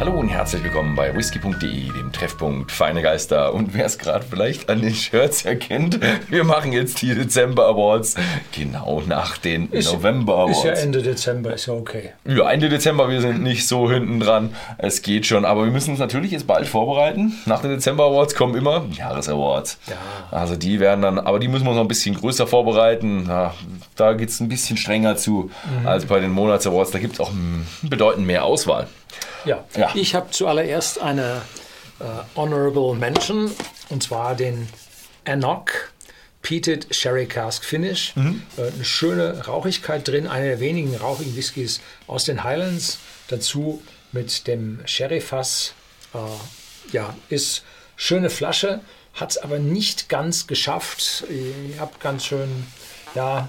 Hallo und herzlich willkommen bei whisky.de, dem Treffpunkt Feine Geister. Und wer es gerade vielleicht an den Shirts erkennt, wir machen jetzt die Dezember Awards genau nach den Ist- November Awards. Ist ja Ende Dezember, ist ja okay. Ja, Ende Dezember, wir sind nicht so hinten dran. Es geht schon, aber wir müssen uns natürlich jetzt bald vorbereiten. Nach den Dezember Awards kommen immer Jahresawards. Ja. Also die werden dann, aber die müssen wir noch ein bisschen größer vorbereiten. Ja, da geht es ein bisschen strenger zu als bei den Monats Awards. Da gibt es auch bedeutend mehr Auswahl. Ja. Ja. Ich habe zuallererst eine äh, Honorable Mention und zwar den Anok Peated Sherry Cask Finish. Mhm. Äh, eine schöne Rauchigkeit drin, einer der wenigen rauchigen Whiskys aus den Highlands. Dazu mit dem Sherry-Fass. Äh, ja, ist schöne Flasche, hat es aber nicht ganz geschafft. Ich habe ganz schön, ja,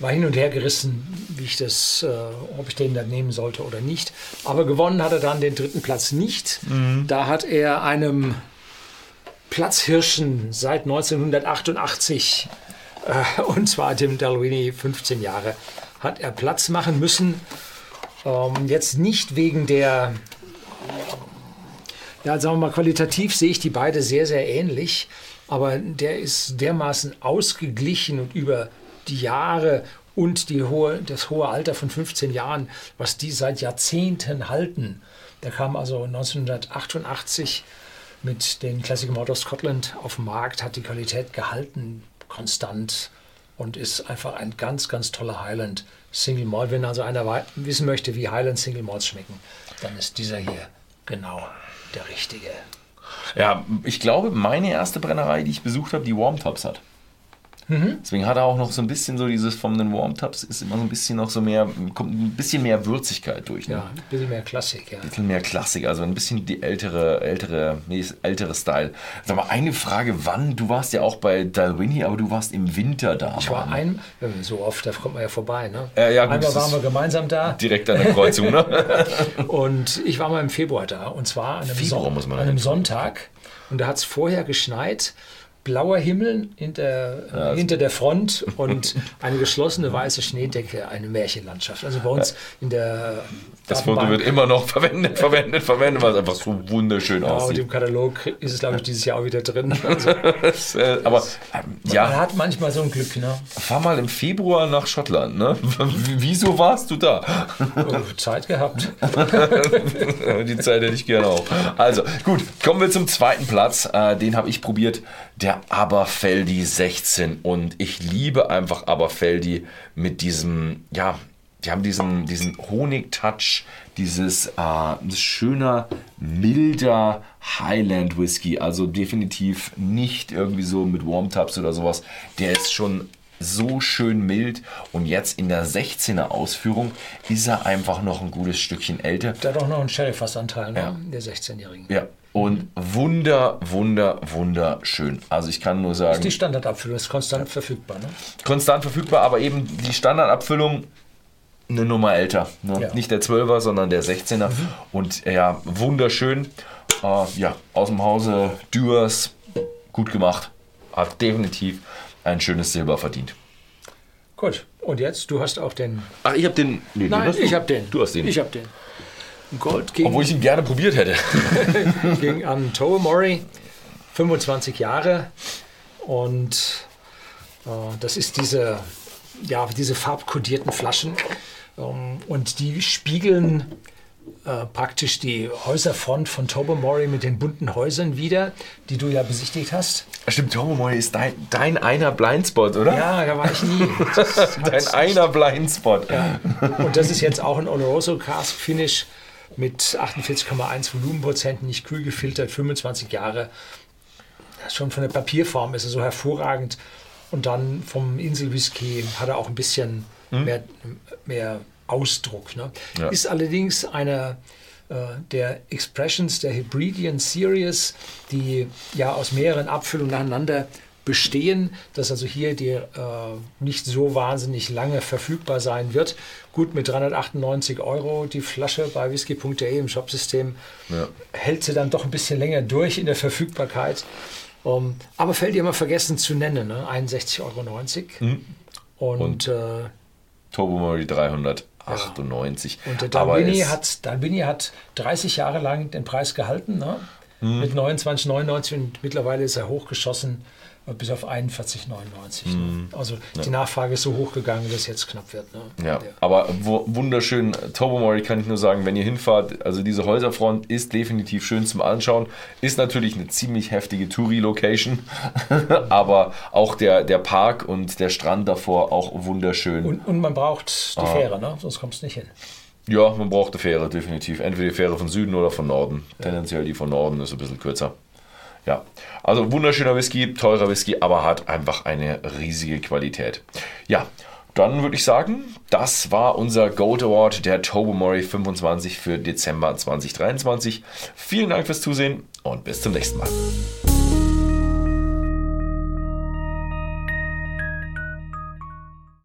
war hin und her gerissen, wie ich das, äh, ob ich den dann nehmen sollte oder nicht. Aber gewonnen hat er dann den dritten Platz nicht. Da hat er einem Platzhirschen seit 1988, äh, und zwar dem Dalwini 15 Jahre, hat er Platz machen müssen. Ähm, jetzt nicht wegen der, ja, sagen wir mal, qualitativ sehe ich die beide sehr, sehr ähnlich, aber der ist dermaßen ausgeglichen und über die Jahre und die hohe, das hohe Alter von 15 Jahren, was die seit Jahrzehnten halten. Der kam also 1988 mit den Classic Malt of Scotland auf den Markt, hat die Qualität gehalten, konstant und ist einfach ein ganz, ganz toller Highland Single Malt. Wenn also einer wissen möchte, wie Highland Single Malts schmecken, dann ist dieser hier genau der richtige. Ja, ich glaube, meine erste Brennerei, die ich besucht habe, die Warmtops hat. Deswegen hat er auch noch so ein bisschen so dieses von den Warmtops ist immer so ein bisschen noch so mehr, kommt ein bisschen mehr Würzigkeit durch. Ne? Ja, ein bisschen mehr Klassik, ja. Ein bisschen mehr Klassik, also ein bisschen die ältere, ältere, nee, ältere Style. Sag mal, eine Frage, wann? Du warst ja auch bei Dalwhinnie, aber du warst im Winter da. Ich war ein, ja, so oft, da kommt man ja vorbei. Ne? Ja, ja, gut, Einmal waren wir gemeinsam da Direkt an der Kreuzung, ne? und ich war mal im Februar da. Und zwar an einem, Februar Son muss man an einem. Sonntag. Und da hat es vorher geschneit. Blauer Himmel hinter, äh, hinter der Front und eine geschlossene weiße Schneedecke, eine Märchenlandschaft. Also bei uns in der Das Foto wird immer noch verwendet, verwendet, verwendet, weil es einfach so wunderschön ja, und aussieht. im Katalog ist es, glaube ich, dieses Jahr auch wieder drin. Also, Das, äh, aber ähm, Man ja, hat manchmal so ein Glück, ne? fahr mal im Februar nach Schottland, ne? Wieso warst du da? Oh, Zeit gehabt. Die Zeit hätte ich gerne auch. Also, gut, kommen wir zum zweiten Platz. Äh, den habe ich probiert, der Aberfeldi 16. Und ich liebe einfach Aberfeldi mit diesem, ja, die haben diesen, diesen Honig-Touch, dieses äh, schöner, milder Highland Whisky. Also definitiv nicht irgendwie so mit Warm-Tubs oder sowas. Der ist schon so schön mild und jetzt in der 16er Ausführung ist er einfach noch ein gutes Stückchen älter. Da hat auch noch einen Sheriff-Fassanteil, ne? Ja. der 16-Jährigen. Ja, und wunder, wunder, wunderschön. Also ich kann nur sagen, Die Standardabfüllung ist konstant verfügbar. Ne? konstant verfügbar, aber eben die Standardabfüllung eine Nummer älter. Ne? Ja. Nicht der 12er, sondern der 16er. Und ja, wunderschön. Äh, ja, aus dem Hause Dürs, gut gemacht. Hat definitiv ein schönes Silber verdient. Gut, und jetzt, du hast auch den. Ach, ich habe den. Nee, den Nein, hast du. ich habe den. Du hast den. Ich habe den. Gold ging, Obwohl ich ihn gerne probiert hätte. ging an Toomori, 25 Jahre. Und äh, das ist diese, ja, diese farbkodierten Flaschen. Ähm, und die spiegeln äh, praktisch die Häuserfront von Tobermory mit den bunten Häusern wieder, die du ja besichtigt hast. Stimmt, Tomomoy ist dein, dein einer Blindspot, oder? Ja, da war ich nie. Dein einer Blindspot. Und das ist jetzt auch ein Oloroso Cask Finish mit 48,1 Volumenprozent, nicht kühl gefiltert, 25 Jahre. Schon von der Papierform ist er so hervorragend. Und dann vom Inselwhisky hat er auch ein bisschen mehr, mehr Ausdruck. Ne? Ja. Ist allerdings einer äh, der Expressions der Hebridean Series, die ja aus mehreren Abfüllungen nacheinander bestehen, dass also hier die äh, nicht so wahnsinnig lange verfügbar sein wird. Gut, mit 398 Euro die Flasche bei whisky.de im Shopsystem Ja. hält sie dann doch ein bisschen länger durch in der Verfügbarkeit. Um, aber fällt ihr mal vergessen zu nennen, ne? 61,90 Euro. Und, Und- äh, Tobermory 300. 98. Und der Dalbini hat, Dalbini hat 30 Jahre lang den Preis gehalten, ne? Mhm. mit 29,99 und mittlerweile ist er hochgeschossen bis auf 41,99. Ne? Also die Nachfrage ist so hoch gegangen, dass es jetzt knapp wird. Ne? Mhm. Ja, Der- aber wunderschön. Tobermory kann ich nur sagen, wenn ihr hinfahrt, also diese Häuserfront ist definitiv schön zum Anschauen. Ist natürlich eine ziemlich heftige Touri-Location, aber auch der, der Park und der Strand davor auch wunderschön. Und, und man braucht die Fähre, ne? sonst kommst du nicht hin. ja, man braucht eine Fähre, definitiv. Entweder die Fähre von Süden oder von Norden. Tendenziell die von Norden ist ein bisschen kürzer. Ja, also wunderschöner Whisky, teurer Whisky, aber hat einfach eine riesige Qualität. Ja, dann würde ich sagen, das war unser Gold Award der Tobermory 25 für Dezember 2023. Vielen Dank fürs Zusehen und bis zum nächsten Mal.